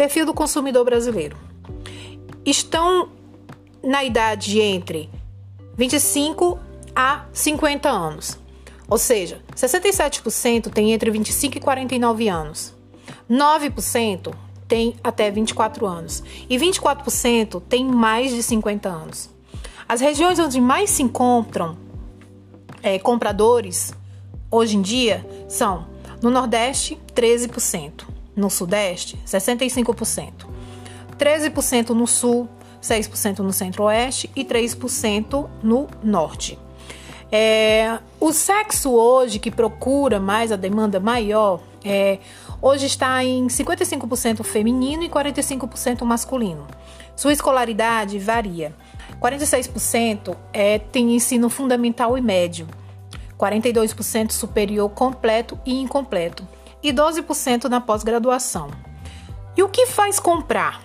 Perfil do consumidor brasileiro. Estão na idade entre 25 a 50 anos. Ou seja, 67% tem entre 25 e 49 anos. 9% tem até 24 anos e 24% tem mais de 50 anos. As regiões onde mais se encontram é, compradores hoje em dia são no Nordeste, 13%, no Sudeste, 65%, 13% no Sul, 6% no Centro-Oeste e 3% no Norte. É, o sexo hoje que procura mais a demanda maior é, hoje está em 55% feminino e 45% masculino. Sua escolaridade varia. 46% é, tem ensino fundamental e médio, 42% superior completo e incompleto e 12% na pós-graduação. E o que faz comprar?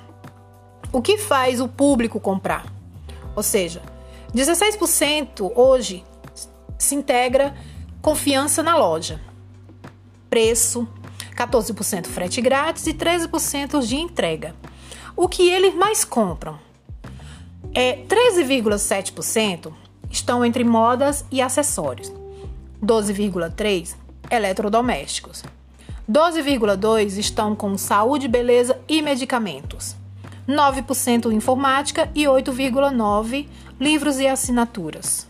O que faz o público comprar? Ou seja, 16% hoje se integra confiança na loja. Preço, 14% frete grátis e 13% de entrega. O que eles mais compram? É 13,7% estão entre modas e acessórios. 12,3 eletrodomésticos. 12,2 estão com saúde, beleza e medicamentos. 9% informática e 8,9 livros e assinaturas.